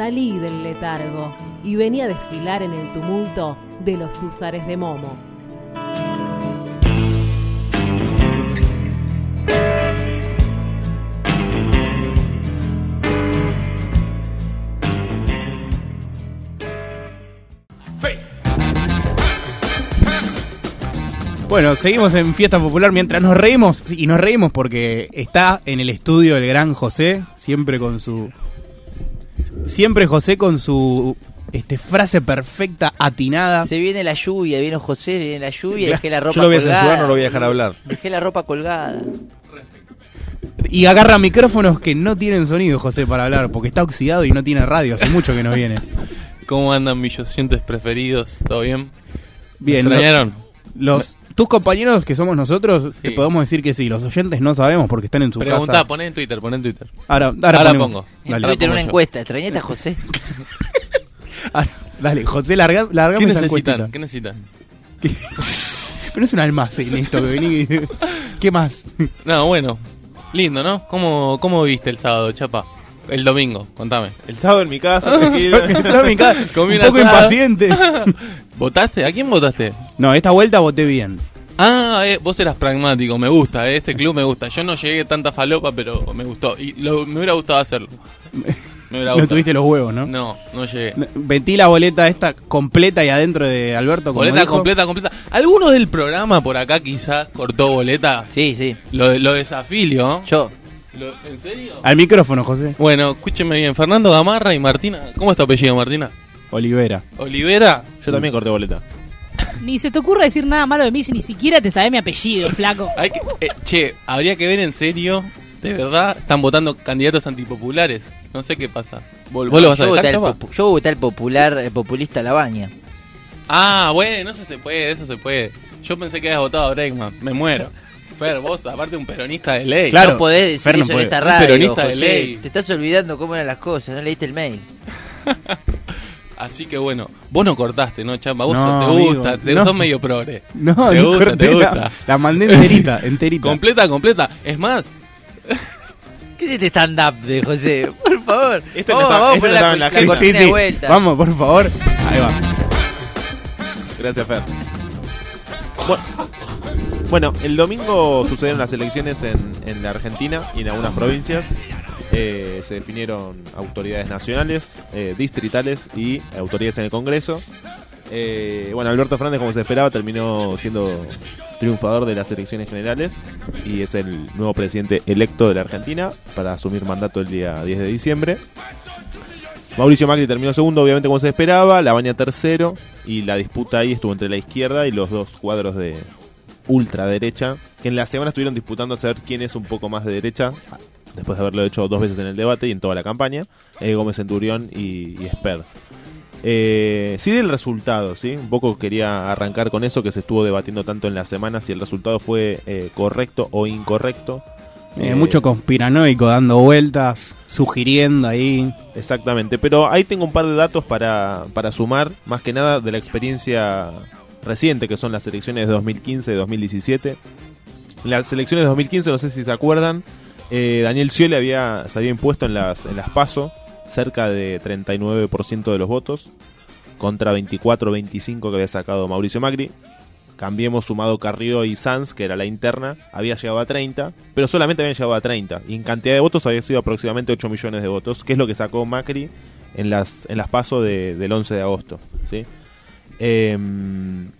salí del letargo y venía a desfilar en el tumulto de los húsares de Momo. Bueno, seguimos en Fiesta Popular mientras nos reímos, y nos reímos porque está en el estudio el gran José, siempre con su... Siempre José con su este, frase perfecta, atinada. Se viene la lluvia, vino José, viene la lluvia, dejé la ropa Yo lo voy a colgada. censurar, no lo voy a dejar hablar. Dejé la ropa colgada. Y agarra micrófonos que no tienen sonido, José, para hablar, porque está oxidado y no tiene radio, hace mucho que no viene. ¿Cómo andan mis oyentes preferidos? ¿Todo bien? Bien, ¿Me extrañaron? los, tus compañeros que somos nosotros, te Sí. podemos decir que sí, los oyentes no sabemos porque están en su Preguntá, casa. poné en Twitter, poné en Twitter. Ahora, ahora, Ahora ponemos. pongo. En Dale, Twitter pongo una yo. encuesta. ¿Extrañaste a José? ahora, dale, José, larga, largame ¿Qué necesitan? encuestita. ¿Qué necesitan? Pero es un almacén esto, que vení. ¿Qué más? No, bueno. Lindo, ¿no? ¿Cómo, cómo viste el sábado, chapa? El domingo, contame. El sábado en mi casa, tranquilo. Está mi casa, Comí un un poco asado. impaciente. ¿Votaste? ¿A quién votaste? No, esta vuelta voté bien. Ah, eh, vos eras pragmático, me gusta, eh, este club me gusta. Yo no llegué a tanta falopa, pero me gustó. Y lo- me hubiera gustado hacerlo. Me hubiera No gustado. tuviste los huevos, ¿no? No, no llegué. Metí la boleta esta completa y adentro de Alberto. como Boleta dijo. completa, completa. ¿Alguno del programa por acá quizás cortó boleta? Sí, sí. Lo, de- lo desafilio. Yo. Lo- ¿En serio? Al micrófono, José. Bueno, escúcheme bien. Fernando Gamarra y Martina. ¿Cómo es tu apellido, Martina? Olivera. Olivera. Yo también corté boleta. Ni se te ocurra decir nada malo de mí si ni siquiera te sabes mi apellido, flaco. Hay que, eh, che, habría que ver en serio. De verdad, están votando candidatos antipopulares. No sé qué pasa. ¿Vos, vos lo vas a yo, dejar, chapa? yo voté al popular, el populista Labaña. Ah, bueno, eso se puede, eso se puede. Yo pensé que habías votado a Bregman. Me muero. Fer, vos, aparte un peronista de ley. Claro. no podés decir Fer no eso puede. en esta Un radio, peronista de ley. Te estás olvidando cómo eran las cosas, no leíste el mail. Así que bueno, vos no cortaste, ¿no, chamba? Vos No, sos- te amigo, gusta, te no. sos medio progre. No, te no gusta, te la- gusta. La, mandé enterita, enterita. Completa, completa. Es más, ¿Qué es este stand-up de José? Por favor. Este no vamos, está- vamos este la la, agenda. cortina Sí, de sí. vuelta. Vamos, por favor. Ahí va. Gracias, Fer. Bu- Bueno, el domingo sucedieron las elecciones en, en la Argentina y en algunas provincias. Eh, se definieron autoridades nacionales, eh, distritales y autoridades en el Congreso. Eh, bueno, Alberto Fernández, como se esperaba, terminó siendo triunfador de las elecciones generales y es el nuevo presidente electo de la Argentina para asumir mandato el día 10 de diciembre. Mauricio Macri terminó segundo, obviamente como se esperaba, La Baña tercero y la disputa ahí estuvo entre la izquierda y los dos cuadros de ultraderecha, que en la semana estuvieron disputando a saber quién es un poco más de derecha, después de haberlo hecho dos veces en el debate y en toda la campaña, eh, Gómez Centurión y, y Esper. Eh, sí del resultado, ¿sí? Un poco quería arrancar con eso que se estuvo debatiendo tanto en la semana, si el resultado fue eh, correcto o incorrecto. Eh, mucho conspiranoico dando vueltas, sugiriendo ahí. Exactamente, pero ahí tengo un par de datos para, para sumar, más que nada de la experiencia reciente que son las elecciones de 2015 y 2017. En las elecciones de 2015, no sé si se acuerdan, eh, Daniel Scioli había, se había impuesto en las, en las PASO cerca de 39% de los votos contra 24-25 que había sacado Mauricio Macri. Cambiemos sumado Carrillo y Sanz, que era la interna, había llegado a 30, pero solamente habían llegado a 30. Y en cantidad de votos había sido aproximadamente 8 millones de votos, que es lo que sacó Macri en las, en las pasos del 11 de agosto. ¿sí? Em,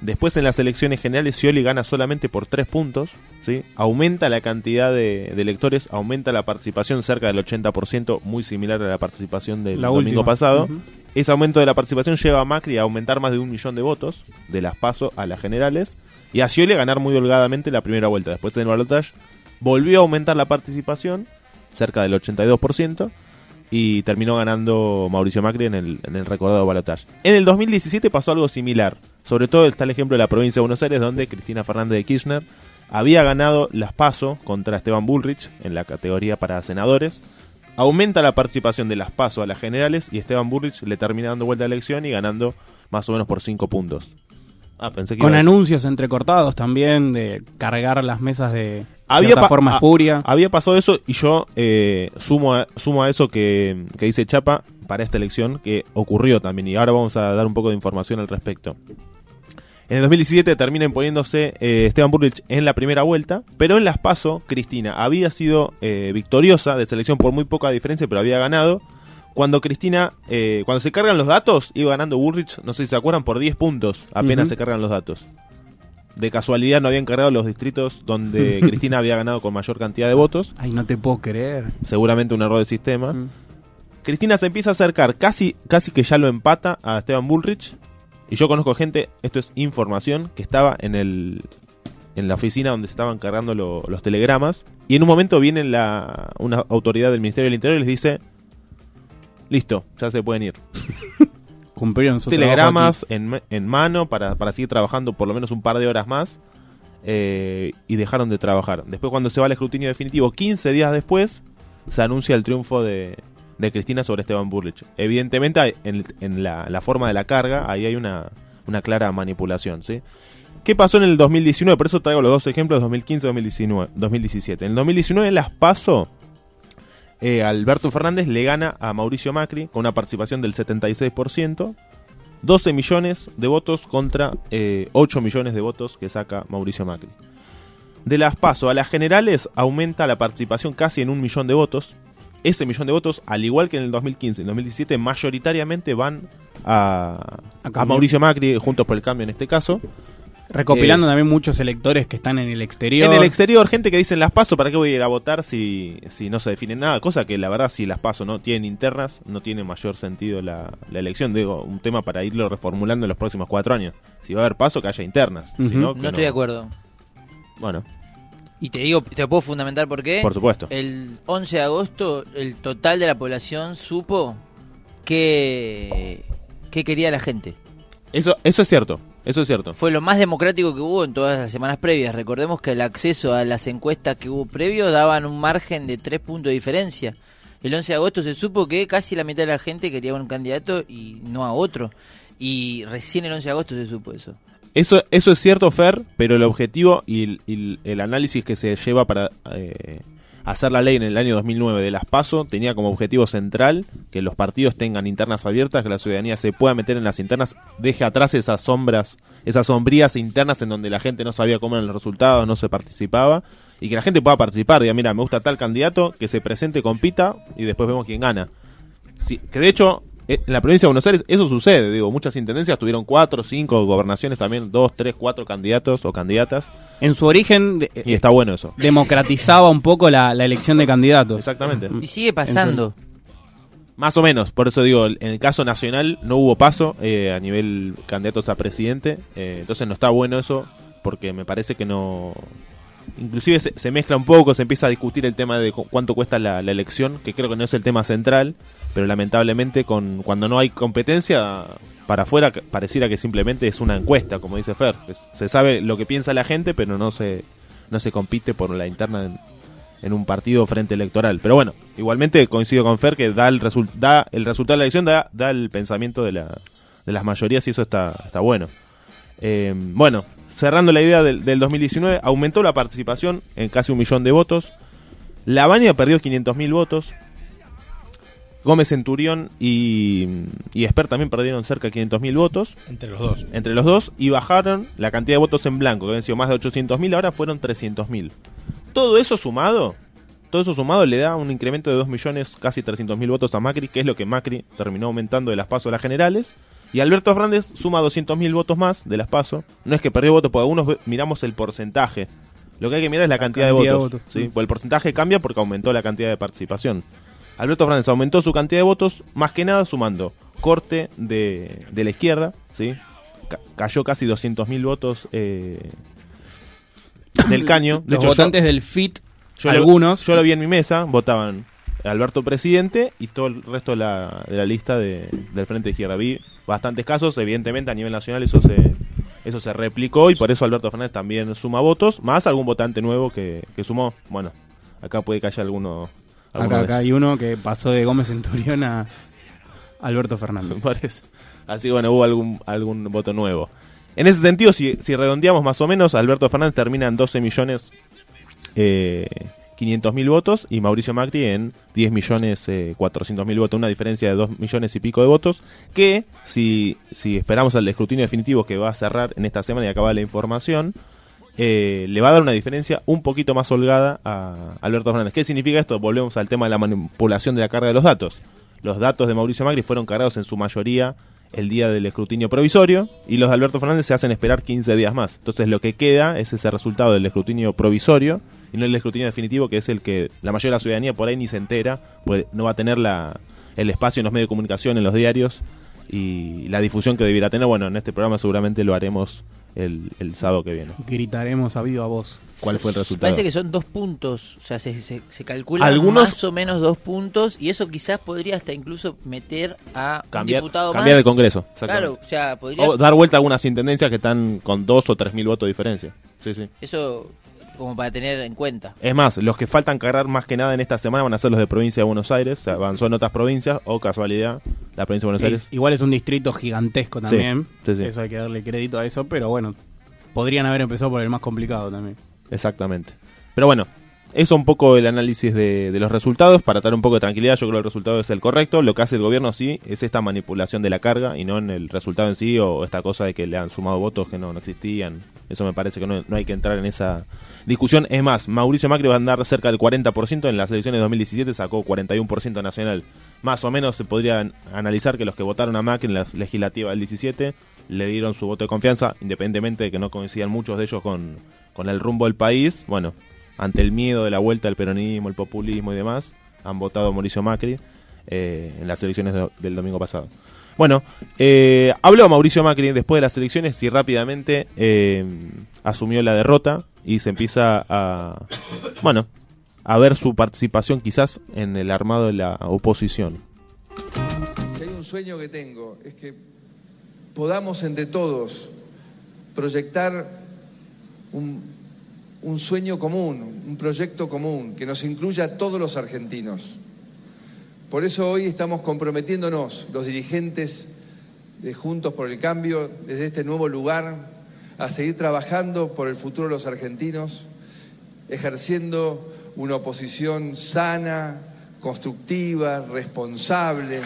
después en las elecciones generales Scioli gana solamente por 3 puntos. ¿sí? Aumenta la cantidad de, de electores, aumenta la participación cerca del 80%, muy similar a la participación del La domingo última. pasado. Ese aumento de la participación lleva a Macri a aumentar más de un millón de votos, de las PASO a las generales, y a Scioli a ganar muy holgadamente la primera vuelta. Después en el balotaje volvió a aumentar la participación, cerca del 82%, y terminó ganando Mauricio Macri en el, en el recordado balotaje. En el 2017 pasó algo similar. Sobre todo está el ejemplo de la provincia de Buenos Aires, donde Cristina Fernández de Kirchner había ganado las PASO contra Esteban Bullrich en la categoría para senadores. Aumenta la participación de las PASO a las generales y Esteban Bullrich le termina dando vuelta a la elección y ganando más o menos por 5 puntos. Ah, pensé que Con anuncios entrecortados también de cargar las mesas de, había cierta pa- forma a- espuria. Había pasado eso y yo eh, sumo, a, sumo a eso que, que dice Chapa para esta elección que ocurrió también y ahora vamos a dar un poco de información al respecto. En el 2017 termina imponiéndose eh, Esteban Burrich en la primera vuelta, pero en las PASO, Cristina había sido eh, victoriosa de selección por muy poca diferencia, pero había ganado. Cuando Cristina, eh, cuando se cargan los datos, iba ganando Burrich, no sé si se acuerdan, por 10 puntos, apenas se cargan los datos. De casualidad no habían cargado los distritos donde Cristina había ganado con mayor cantidad de votos, Ay, no te puedo creer. seguramente un error de sistema. Mm. Cristina se empieza a acercar, casi, casi que ya lo empata a Esteban Bullrich. Y yo conozco gente, esto es información, que estaba en el en la oficina donde se estaban cargando lo- los telegramas. Y en un momento viene la, una autoridad del Ministerio del Interior y les dice: Listo, ya se pueden ir. Cumplieron su Telegramas en, en mano para, para seguir trabajando por lo menos un par de horas más. eh, y dejaron de trabajar. Después, cuando se va al escrutinio definitivo, 15 días después, se anuncia el triunfo de, de Cristina sobre Esteban Burrich. Evidentemente, en, en la, forma de la carga, ahí hay una, una clara manipulación. ¿sí? ¿Qué pasó en el 2019? Por eso traigo los dos ejemplos, 2015 2019, 2017. En el 2019 las PASO, eh, Alberto Fernández le gana a Mauricio Macri con una participación del 76%. 12 millones de votos contra eh, 8 millones de votos que saca Mauricio Macri. De las PASO a las generales aumenta la participación casi en un millón de votos. Ese millón de votos, al igual que en el 2015 y el 2017, mayoritariamente van a, A. Mauricio Macri, Juntos por el Cambio en este caso. Recopilando Eh, también muchos electores que están en el exterior. En el exterior, gente que dice las paso, ¿para qué voy a ir a votar si, si no se define nada? Cosa que la verdad, si las paso no tienen internas, no tiene mayor sentido la, la elección. Digo, un tema para irlo reformulando en los próximos cuatro años. Si va a haber paso, que haya internas. Si no, estoy de acuerdo. Bueno, Y te digo, te lo puedo fundamentar por qué. por supuesto. El 11 de agosto, el total de la población supo que, que quería la gente. Eso, eso es cierto. Eso es cierto. Fue lo más democrático que hubo en todas las semanas previas. Recordemos que el acceso a las encuestas que hubo previo daban un margen de tres puntos de diferencia. El 11 de agosto se supo que casi la mitad de la gente quería un candidato y no a otro. Y recién el 11 de agosto se supo eso. Eso, eso es cierto, Fer, pero el objetivo y el, el- análisis que se lleva para eh, hacer la ley en el año 2009 de las PASO tenía como objetivo central que los partidos tengan internas abiertas, que la ciudadanía se pueda meter en las internas, deje atrás esas sombras, esas sombrías internas en donde la gente no sabía cómo eran los resultados, no se participaba, y que la gente pueda participar, diga, mira, me gusta tal candidato, que se presente, compita, y después vemos quién gana. Sí, que de hecho, en la provincia de Buenos Aires eso sucede, digo, muchas intendencias tuvieron cuatro, cinco gobernaciones también, dos, tres, cuatro candidatos o candidatas, En su origen de- y está bueno eso. democratizaba un poco la, la elección de candidatos. Exactamente. Y sigue pasando. Más o menos, por eso digo, en el caso nacional no hubo paso eh, a nivel candidatos a presidente, eh, entonces no está bueno eso, porque me parece que no... Inclusive se, mezcla un poco, se empieza a discutir el tema de cu- cuánto cuesta la, la elección, que creo que no es el tema central, pero lamentablemente con cuando no hay competencia, para afuera pareciera que simplemente es una encuesta, como dice Fer. Se sabe lo que piensa la gente, pero no se, no se compite por la interna en, en un partido frente electoral. Pero bueno, igualmente coincido con Fer que da el, resul- da el resultado de la elección, da, da el pensamiento de, la, de las mayorías y eso está, está bueno. Eh, bueno, cerrando la idea del, del 2019, aumentó la participación en casi un millón de votos. La Baña perdió 500.000 votos. Gómez Centurión y, y Esper también perdieron cerca de 500.000 votos Entre los dos. entre los dos y bajaron la cantidad de votos en blanco, que habían sido más de 800.000, ahora fueron 300.000. Todo eso sumado, todo eso sumado le da un incremento de 2 millones, casi 300.000 votos a Macri, que es lo que Macri terminó aumentando de las pasos a las generales. Y Alberto Fernández suma 200.000 votos más de las pasos. No es que perdió votos, porque algunos miramos el porcentaje. Lo que hay que mirar es la, cantidad, cantidad de de votos. ¿sí? Porque el porcentaje cambia porque aumentó la cantidad de participación. Alberto Fernández aumentó su cantidad de votos, más que nada sumando corte de, de la izquierda, ¿sí? Ca- cayó casi 200.000 votos eh, del caño. De Los hecho, votantes yo, del FIT, yo lo- algunos. yo lo vi en mi mesa, votaban Alberto presidente y todo el resto de la, de la lista de- del Frente de Izquierda. Vi bastantes casos, evidentemente a nivel nacional eso se, eso se replicó y por eso Alberto Fernández también suma votos, más algún votante nuevo que, que sumó. Bueno, acá puede que haya alguno. Acá, acá hay uno que pasó de Gómez Centurión a Alberto Fernández. me parece. Así bueno, hubo algún, algún voto nuevo. En ese sentido, si, si redondeamos más o menos, Alberto Fernández termina en 12 millones eh, 500.000 votos y Mauricio Macri en 10 millones eh, 400.000 votos, una diferencia de 2 millones y pico de votos, que si, si esperamos al escrutinio definitivo que va a cerrar en esta semana y acaba la información, eh, le va a dar una diferencia un poquito más holgada a Alberto Fernández. ¿Qué significa esto? Volvemos al tema de la manipulación de la carga de los datos. Los datos de Mauricio Macri fueron cargados en su mayoría el día del escrutinio provisorio y los de Alberto Fernández se hacen esperar 15 días más. Entonces lo que queda es ese resultado del escrutinio provisorio y no el escrutinio definitivo que es el que la mayoría de la ciudadanía por ahí ni se entera, pues no va a tener la, el espacio en los medios de comunicación, en los diarios y la difusión que debiera tener. Bueno, en este programa seguramente lo haremos el, el sábado que viene. Gritaremos a viva voz. ¿Cuál fue el resultado? Parece que son dos puntos, o sea, se, se, se calcula Algunos- más o menos dos puntos y eso quizás podría hasta incluso meter a cambiar, un diputado cambiar más. el Congreso. Claro, o sea, podría O dar vuelta a algunas intendencias que están con dos o tres mil votos de diferencia. Sí, sí. eso como para tener en cuenta. Es más, los que faltan cargar más que nada en esta semana van a ser los de provincia de Buenos Aires. Se avanzó en otras provincias, o casualidad, la provincia de Buenos Aires. igual es un distrito gigantesco también. sí, sí. Eso hay que darle crédito a eso, pero bueno, podrían haber empezado por el más complicado también. Exactamente. Pero bueno, eso un poco el análisis de, los resultados. Para dar un poco de tranquilidad, yo creo que el resultado es el correcto. Lo que hace el gobierno sí es esta manipulación de la carga y no en el resultado en sí o esta cosa de que le han sumado votos que no, existían. Eso me parece que no, no hay que entrar en esa discusión. Es más, Mauricio Macri va a andar cerca del 40%. En las elecciones de 2017 sacó 41% nacional. Más o menos se podría an- analizar que los que votaron a Macri en la legislativa del 17 le dieron su voto de confianza, independientemente de que no coincidían muchos de ellos con, con el rumbo del país. Bueno, ante el miedo de la vuelta al peronismo, el populismo y demás, han votado a Mauricio Macri eh, en las elecciones de- del domingo pasado. Bueno, eh, habló Mauricio Macri después de las elecciones y rápidamente eh, asumió la derrota y se empieza a, bueno, a ver su participación quizás en el armado de la oposición. Si hay un sueño que tengo es que podamos entre todos proyectar un, un sueño común, un proyecto común que nos incluya a todos los argentinos. Por eso hoy estamos comprometiéndonos, los dirigentes de Juntos por el Cambio, desde este nuevo lugar, a seguir trabajando por el futuro de los argentinos, ejerciendo una oposición sana, constructiva, responsable.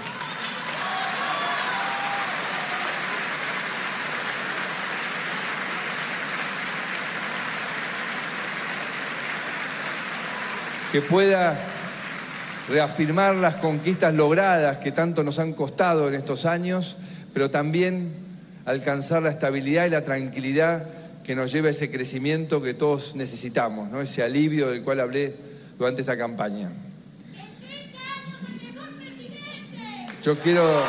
Que pueda reafirmar las conquistas logradas que tanto nos han costado en estos años, pero también alcanzar la estabilidad y la tranquilidad que nos lleva a ese crecimiento que todos necesitamos, ese alivio del cual hablé durante esta campaña. Yo quiero...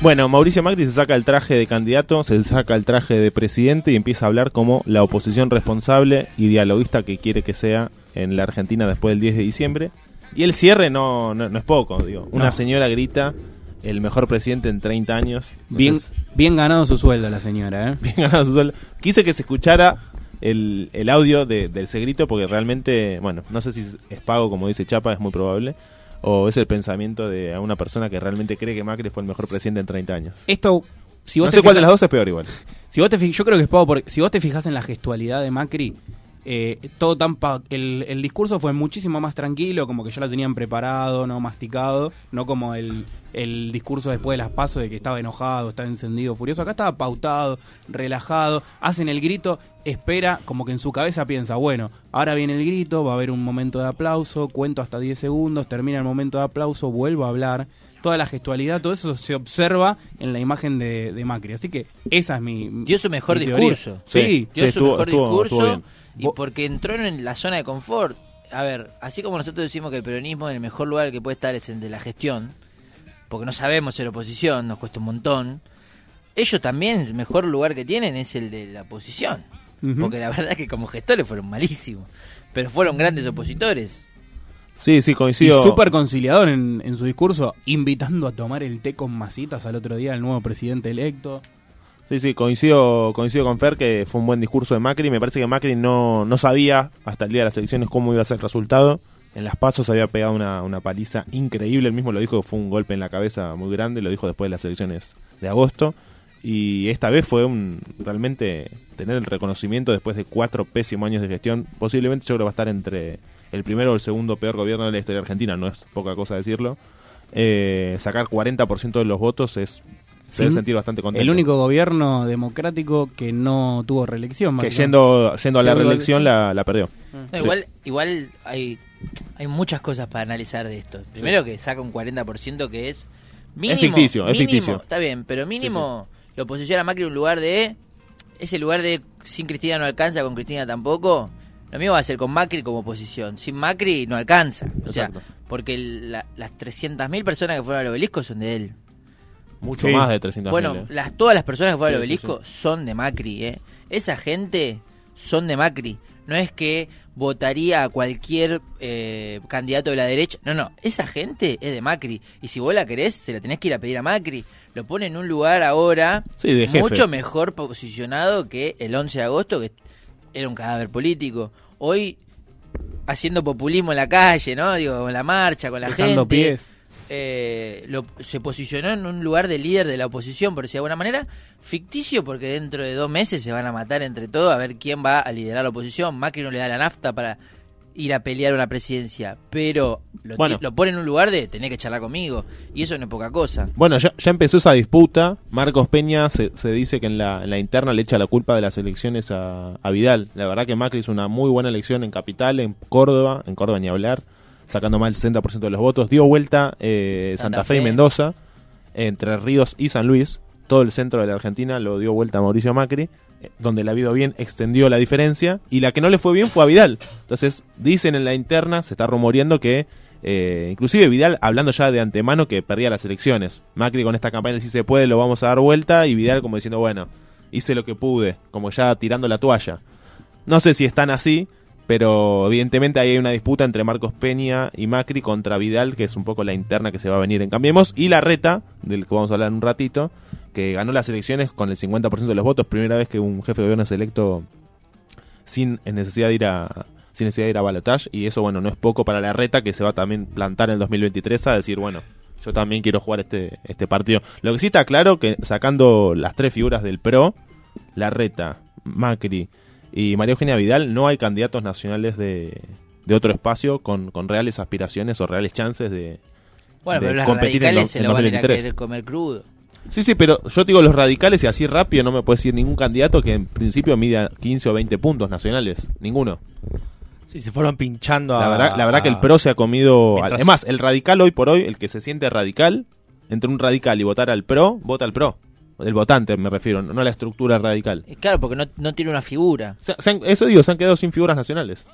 Bueno, Mauricio Macri se saca el traje de candidato, se saca el traje de presidente y empieza a hablar como la oposición responsable y dialoguista que quiere que sea en la Argentina después del 10 de diciembre. Y el cierre no, no, no es poco, digo. Una No. señora grita, el mejor presidente en 30 años. Bien, bien ganado su sueldo la señora, ¿eh? bien ganado su sueldo. Quise que se escuchara el, el audio de, del ese grito porque realmente, bueno, no sé si es pago como dice Chapa, es muy probable. O es el pensamiento de una persona que realmente cree que Macri fue el mejor presidente en 30 años. Esto, si vos No te sé cuál de las dos es peor igual. Si vos te yo creo que es poco porque si vos te fijas en la gestualidad de Macri, eh, todo tan pa- el, el discurso fue muchísimo más tranquilo, como que ya lo tenían preparado, no masticado, no como el, el discurso después de las pasos de que estaba enojado, estaba encendido, furioso. Acá estaba pautado, relajado, hacen el grito, espera, como que en su cabeza piensa, bueno, ahora viene el grito, va a haber un momento de aplauso, cuento hasta 10 segundos, termina el momento de aplauso, vuelvo a hablar. Toda la gestualidad, todo eso se observa en la imagen de, de Macri. Así que esa es mi. Dio su mejor mi discurso. Sí, Sí. Dio su estuvo- mejor estuvo- discurso estuvo bien. Y porque entró en la zona de confort. A ver, así como nosotros decimos que el peronismo en el mejor lugar que puede estar es el de la gestión, porque no sabemos ser oposición, nos cuesta un montón. Ellos también el mejor lugar que tienen es el de la oposición, porque la verdad es que como gestores fueron malísimos, pero fueron grandes opositores. Sí, sí, coincido. súper conciliador en, en su discurso, invitando a tomar el té con masitas al otro día al nuevo presidente electo. Sí, sí, coincido, coincido con Fer que fue un buen discurso de Macri. Me parece que Macri no, no sabía hasta el día de las elecciones cómo iba a ser el resultado. En las pasos había pegado una, una paliza increíble. Él mismo lo dijo que fue un golpe en la cabeza muy grande. Lo dijo después de las elecciones de agosto. Y esta vez fue un realmente tener el reconocimiento después de cuatro pésimos años de gestión. Posiblemente yo creo que va a estar entre el primero o el segundo peor gobierno de la historia argentina, no es poca cosa decirlo. Eh, sacar 40% de los votos es se debe sentir bastante contento. El único gobierno democrático que no tuvo reelección. que yendo, yendo a la reelección la, la perdió. No, Sí. igual, igual hay, hay muchas cosas para analizar de esto. Primero que saca un 40% que es mínimo. ficticio, es mínimo, ficticio. Está bien, pero mínimo lo posiciona a Macri en un lugar de... Ese lugar de sin Cristina no alcanza, con Cristina tampoco. Lo mismo va a ser con Macri como oposición. Sin Macri no alcanza. O sea, porque el- la- las 300.000 personas que fueron al obelisco son de él. Mucho Sí. más de 300 Bueno, mil, eh. las, todas las personas que fueron al Sí, sí, obelisco son de Macri, ¿eh? Esa gente son de Macri. No es que votaría a cualquier eh, candidato de la derecha. No, no. Esa gente es de Macri. Y si vos la querés, se la tenés que ir a pedir a Macri. Lo pone en un lugar ahora Sí, de jefe. mucho mejor posicionado que el 11 de agosto, que era un cadáver político. Hoy, haciendo populismo en la calle, ¿no? Digo, con la marcha, con la Alzando gente pies. Eh, lo- se posicionó en un lugar de líder de la oposición, por decirlo de alguna manera, ficticio porque dentro de dos meses se van a matar entre todos a ver quién va a liderar la oposición. Macri no le da la nafta para ir a pelear una presidencia, pero lo, ti- Bueno. lo pone en un lugar de tener que charlar conmigo, y eso no es poca cosa. Bueno, ya, ya empezó esa disputa. Marcos Peña se, se dice que en la, en la interna le echa la culpa de las elecciones a, a Vidal. La verdad que Macri hizo una muy buena elección en Capital, en Córdoba, en Córdoba ni hablar, sacando más del 60% de los votos. Dio vuelta eh, Santa, Santa Fe y. Mendoza, entre Ríos y San Luis. Todo el centro de la Argentina lo dio vuelta a Mauricio Macri, eh, donde le ha ido bien extendió la diferencia y la que no le fue bien fue a Vidal. Entonces dicen en la interna, se está rumoreando que eh, inclusive Vidal hablando ya de antemano que perdía las elecciones. Macri con esta campaña si se puede lo vamos a dar vuelta y Vidal como diciendo bueno, hice lo que pude, como ya tirando la toalla. No sé si están así, pero evidentemente ahí hay una disputa entre Marcos Peña y Macri contra Vidal, que es un poco la interna que se va a venir en Cambiemos, y la reta, del que vamos a hablar en un ratito, que ganó las elecciones con el 50% de los votos, primera vez que un jefe de gobierno es electo sin necesidad de ir a sin necesidad de ir a balotage y eso bueno no es poco para la reta que se va a también plantar en el 2023 a decir bueno yo también quiero jugar este este partido. Lo que sí está claro que sacando las tres figuras del pro la reta Macri y María Eugenia Vidal no hay candidatos nacionales de, de otro espacio con, con reales aspiraciones o reales chances de Bueno, de pero las competir en radicales do- se en lo van a 2023. querer comer crudo. Sí, sí, pero yo te digo los radicales y así rápido no me puede decir ningún candidato que en principio mida 15 o 20 puntos nacionales. Ninguno. Sí, se fueron pinchando a... La verdad, la verdad que el PRO se ha comido... Mientras- Además, el radical hoy por hoy, el que se siente radical, entre un radical y votar al PRO, vota al PRO. El votante me refiero, no a la estructura radical. Eh, Claro, porque no, no tiene una figura. Se- se han- eso digo, se han quedado sin figuras nacionales.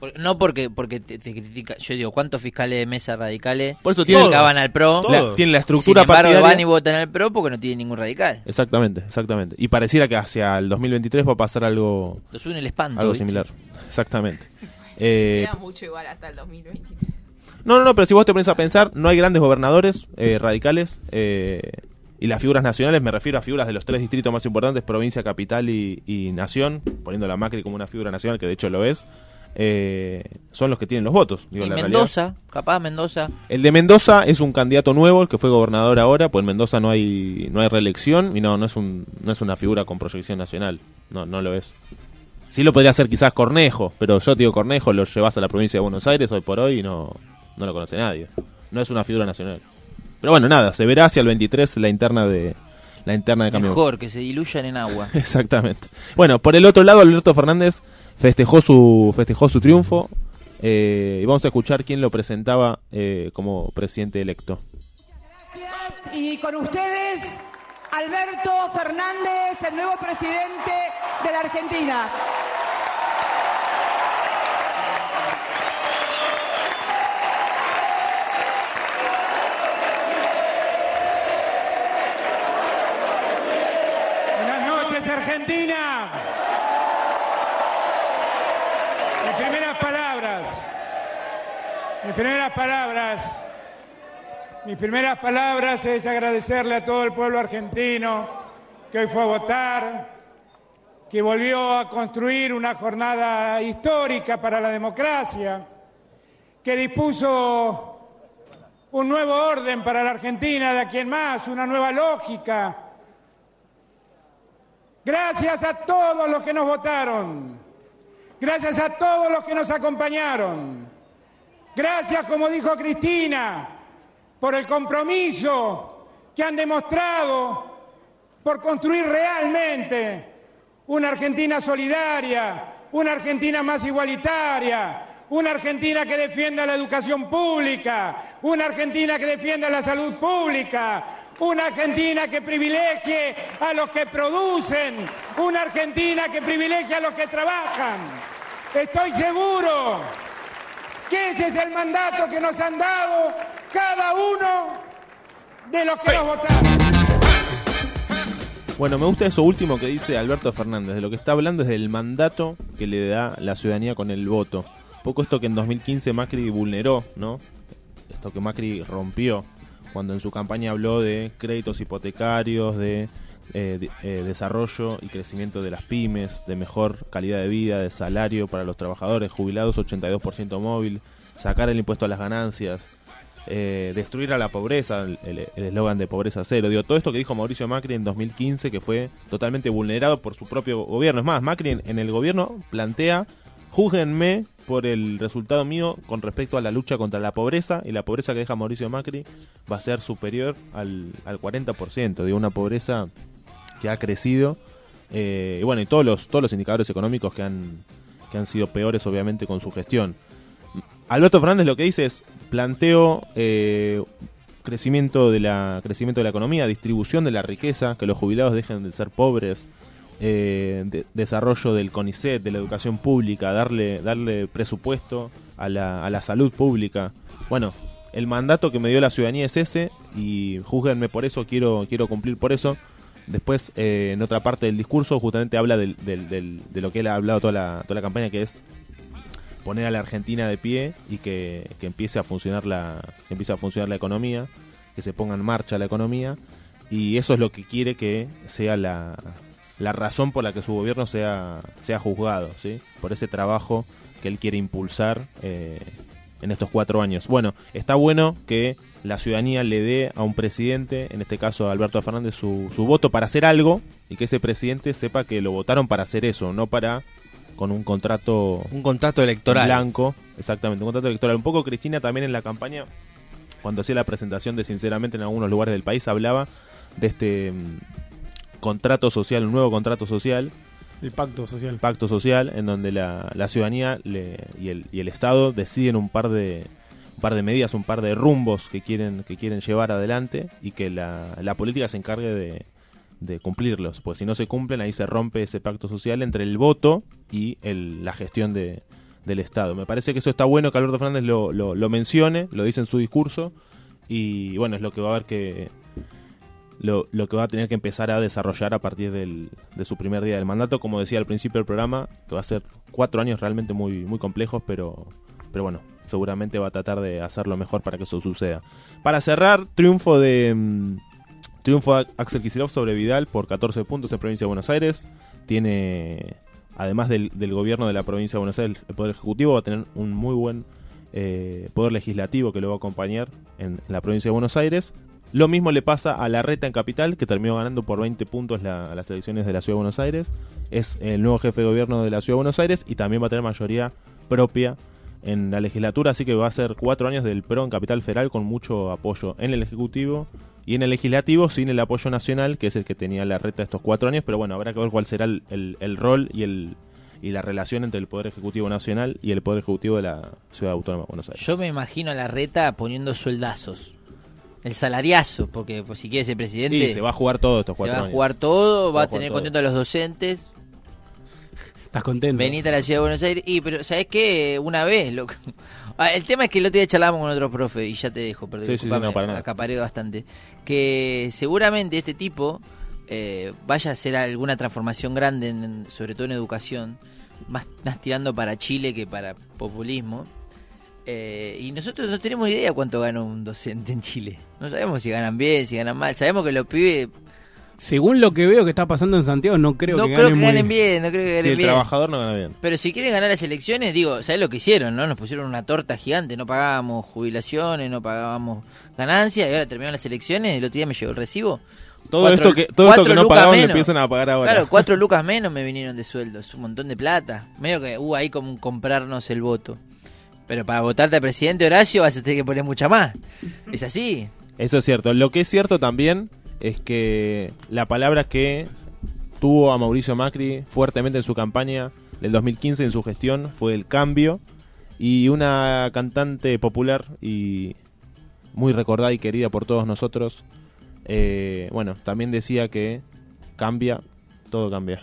Por- No porque porque te, te critica. Yo digo, ¿cuántos fiscales de mesa radicales Por eso tiene, criticaban al PRO? la, tiene la Sin estructura embargo, partidaria. van y votan al PRO porque no tiene ningún radical. Exactamente, exactamente. Y pareciera que hacia el 2023 va a pasar algo, Los une el espanto. algo ¿viste? similar. Exactamente. Eh, Queda mucho igual hasta el 2023. No, no, no, pero si vos te pones a pensar, no hay grandes gobernadores eh, radicales eh, y las figuras nacionales, me refiero a figuras de los tres distritos más importantes, provincia, capital y, y nación, poniendo la Macri como una figura nacional, que de hecho lo es, eh, son los que tienen los votos. Digo, Y la realidad. Mendoza, capaz Mendoza. El de Mendoza es un candidato nuevo, el que fue gobernador ahora, pues en Mendoza no hay no hay reelección y no no es un no es una figura con proyección nacional, no no lo es. Sí lo podría hacer quizás Cornejo, pero yo digo Cornejo lo llevas a la provincia de Buenos Aires hoy por hoy y no no lo conoce nadie. No es una figura nacional. Pero bueno, nada, se verá hacia el 23 la interna de la interna de cambio. Mejor, que se diluyan en agua. Exactamente. Bueno, por el otro lado, Alberto Fernández festejó su festejó su triunfo eh, y vamos a escuchar quién lo presentaba eh, como presidente electo. Y con ustedes, Alberto Fernández, el nuevo presidente de la Argentina. Argentina. Mis primeras palabras, mis primeras palabras, mis primeras palabras es agradecerle a todo el pueblo argentino que hoy fue a votar, que volvió a construir una jornada histórica para la democracia, que dispuso un nuevo orden para la Argentina de aquí en más, una nueva lógica Gracias a todos los que nos votaron. Gracias a todos los que nos acompañaron. Gracias, como dijo Cristina, por el compromiso que han demostrado por construir realmente una Argentina solidaria, una Argentina más igualitaria, una Argentina que defienda la educación pública, una Argentina que defienda la salud pública, una Argentina que privilegie a los que producen, una Argentina que privilegie a los que trabajan. Estoy seguro que ese es el mandato que nos han dado cada uno de los que nos votaron. Bueno, me gusta eso último que dice Alberto Fernández. De lo que está hablando es del mandato que le da la ciudadanía con el voto. Poco esto que en 2015 Macri vulneró, ¿no? Esto que Macri rompió cuando en su campaña habló de créditos hipotecarios, de, eh, de- eh, desarrollo y crecimiento de las pymes, de mejor calidad de vida, de salario para los trabajadores, jubilados 82% móvil, sacar el impuesto a las ganancias, eh, destruir a la pobreza, el eslogan de pobreza cero. Digo, todo esto que dijo Mauricio Macri en 2015, que fue totalmente vulnerado por su propio gobierno. Es más, Macri en el gobierno plantea, júzguenme por el resultado mío con respecto a la lucha contra la pobreza, y la pobreza que deja Mauricio Macri va a ser superior al, al 40%, de una pobreza que ha crecido. eh, y bueno, y todos los, todos los indicadores económicos que han, que han sido peores, obviamente, con su gestión. Alberto Fernández lo que dice es planteo eh, crecimiento de la crecimiento de la economía, distribución de la riqueza, que los jubilados dejen de ser pobres, eh, de- desarrollo del CONICET, de la educación pública, darle darle presupuesto a la, a la salud pública. Bueno, el mandato que me dio la ciudadanía es ese y júzguenme por eso, quiero quiero cumplir por eso. Después, eh, en otra parte del discurso, justamente habla del- de lo que él ha hablado toda la, toda la campaña, que es poner a la Argentina de pie y que, que empiece a funcionar la que empiece a funcionar la economía, que se ponga en marcha la economía y eso es lo que quiere que sea la, la razón por la que su gobierno sea sea juzgado, ¿sí? Por ese trabajo que él quiere impulsar eh, en estos cuatro años. Bueno, está bueno que la ciudadanía le dé a un presidente, en este caso a Alberto Fernández, su, su voto para hacer algo y que ese presidente sepa que lo votaron para hacer eso, no para con un contrato Un contrato electoral. blanco, exactamente, un contrato electoral. Un poco Cristina también en la campaña, cuando hacía la presentación de Sinceramente en algunos lugares del país, hablaba de este contrato social, un nuevo contrato social, El pacto social. pacto social, en donde la, la ciudadanía le- y, el, y el Estado deciden un par de un par de medidas, un par de rumbos que quieren que quieren llevar adelante y que la, la política se encargue de, de cumplirlos, pues si no se cumplen ahí se rompe ese pacto social entre el voto y el- la gestión de, del Estado. Me parece que eso está bueno que Alberto Fernández lo, lo, lo mencione, lo dice en su discurso y bueno, es lo que va a haber que lo, lo que va a tener que empezar a desarrollar a partir del, de su primer día del mandato, como decía al principio del programa, que va a ser cuatro años realmente muy, muy complejos, pero, pero bueno, seguramente va a tratar de hacerlo mejor para que eso suceda. Para cerrar, triunfo de mm, triunfo de Axel Kicillof sobre Vidal por 14 puntos en provincia de Buenos Aires. Tiene, además del, del gobierno de la provincia de Buenos Aires, el Poder Ejecutivo va a tener un muy buen eh, Poder Legislativo que lo va a acompañar en, en la provincia de Buenos Aires. Lo mismo le pasa a la Reta en Capital, que terminó ganando por 20 puntos la- las elecciones de la Ciudad de Buenos Aires. Es el nuevo jefe de gobierno de la Ciudad de Buenos Aires y también va a tener mayoría propia en la legislatura, así que va a ser cuatro años del PRO en Capital Federal con mucho apoyo en el Ejecutivo y en el Legislativo sin el apoyo nacional, que es el que tenía la Reta estos cuatro años, pero bueno, habrá que ver cuál será el, rol y el y la relación entre el Poder Ejecutivo Nacional y el Poder Ejecutivo de la Ciudad Autónoma de Buenos Aires. Yo me imagino a la reta poniendo sueldazos. El salariazo, porque pues, si quiere ser presidente. Y se va a jugar todo estos se cuatro va a años. jugar todo, Se va a tener todo. contento a los docentes. ¿Estás contento? Venite a la ciudad de Buenos Aires. Y, pero, ¿sabes qué? Una vez, loco. Ah, El tema es que el otro día charlábamos con otro profe, y ya te dejo, perdón. Sí, sí, sí, disculpame, no, para nada. acaparé bastante. Que seguramente este tipo eh, vaya a hacer alguna transformación grande, en- sobre todo en educación, más, más tirando para Chile que para populismo. Eh, y nosotros no tenemos idea cuánto gana un docente en Chile. No sabemos si ganan bien, si ganan mal. Sabemos que los pibes Según lo que veo que está pasando en Santiago, no creo no que creo ganen que muy ganen bien, no creo que ganen Sí, el bien. trabajador no gana bien. Pero si quieren ganar las elecciones, digo, ¿sabes lo que hicieron? no Nos pusieron una torta gigante, no pagábamos jubilaciones, no pagábamos ganancias, y ahora terminaron las elecciones, el otro día me llegó el recibo, Todo Cuatro- esto que, todo esto que no pagaban lo empiezan a pagar ahora. Claro, cuatro lucas menos me vinieron de sueldo, es un montón de plata. Medio que hubo ahí como un comprarnos el voto. Pero para votarte a presidente Horacio vas a tener que poner mucha más. Es así. Eso es cierto. Lo que es cierto también es que la palabra que tuvo a Mauricio Macri fuertemente en su campaña del 2015 en su gestión fue el cambio y una cantante popular y muy recordada y querida por todos nosotros, eh, bueno, también decía que cambia, todo cambia.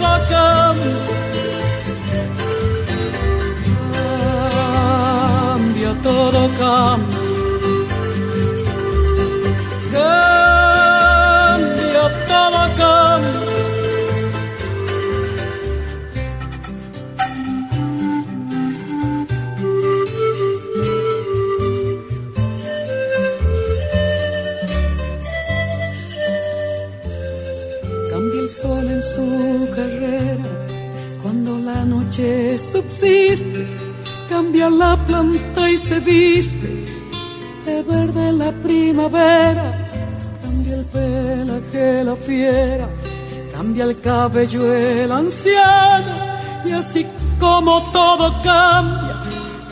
Todo cambia. Todo. Cambia se viste de verde la primavera. Cambia el pelaje la fiera. Cambia el cabello el anciano. Y así como todo cambia,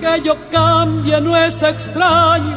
que yo cambie no es extraño.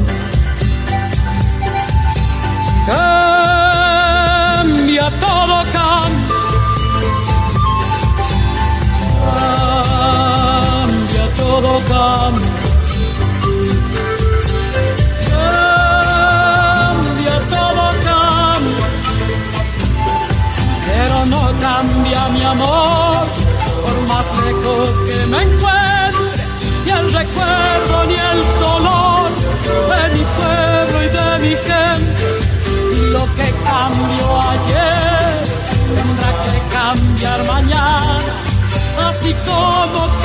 Cambia todo, cambia. Cambia todo, cambia. Cambia mi amor, por más lejos que me encuentre, ni el recuerdo ni el cambió ayer tendrá que cambiar mañana, así como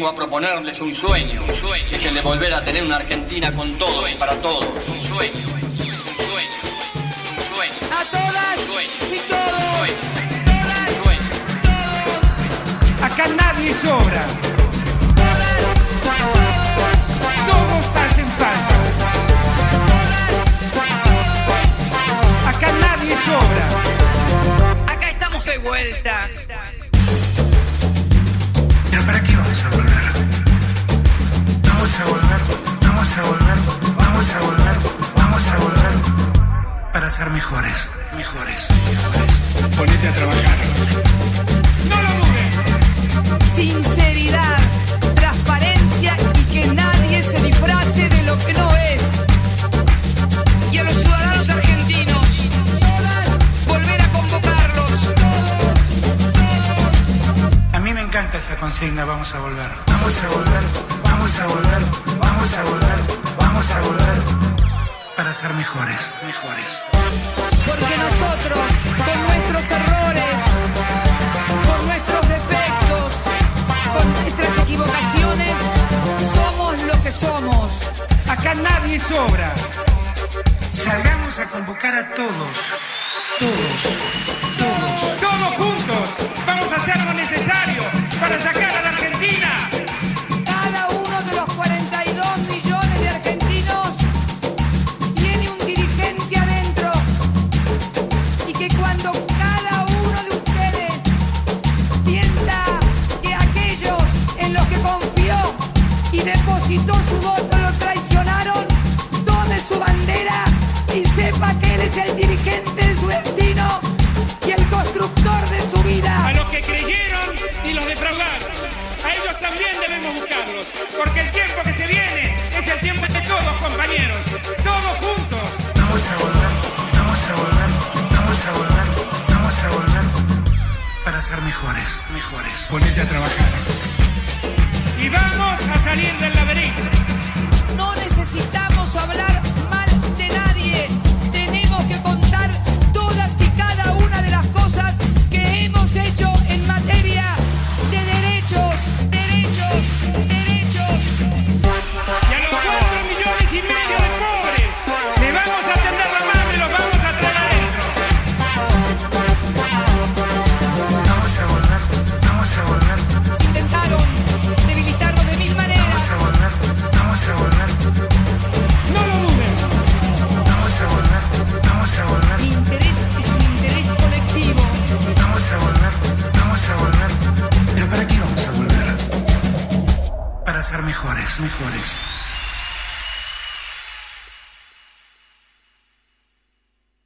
vengo a proponerles un sueño, un sueño, que es el de volver a tener una Argentina con todo y para todos. Un sueño, un sueño, un sueño. A todas y todos. Acá nadie sobra. Todos hacen falta. Acá nadie sobra. Acá estamos de vuelta. Vamos a volver, vamos a volver, vamos a volver para ser mejores, mejores, mejores. Ponete a trabajar. Sinceridad, transparencia y que nadie se disfrace de lo que no es. Y a los ciudadanos argentinos, volver a convocarlos. A mí me encanta esa consigna, vamos a volver. Vamos a volver, vamos a volver, vamos a volver, ser mejores, mejores. Porque nosotros, con nuestros errores, con nuestros defectos, con nuestras equivocaciones, somos lo que somos. Acá nadie sobra. Salgamos a convocar a todos, todos, todos. Todos juntos vamos a hacer lo necesario para sacar el dirigente de su destino y el constructor de su vida. A los que creyeron y los defraudaron. A ellos también debemos buscarlos. Porque el tiempo que se viene es el tiempo de todos, compañeros. Todos juntos. Vamos a volver, vamos a volver, vamos a volver, vamos a volver para ser mejores, mejores. Ponete a trabajar. Y vamos a salir del laberinto.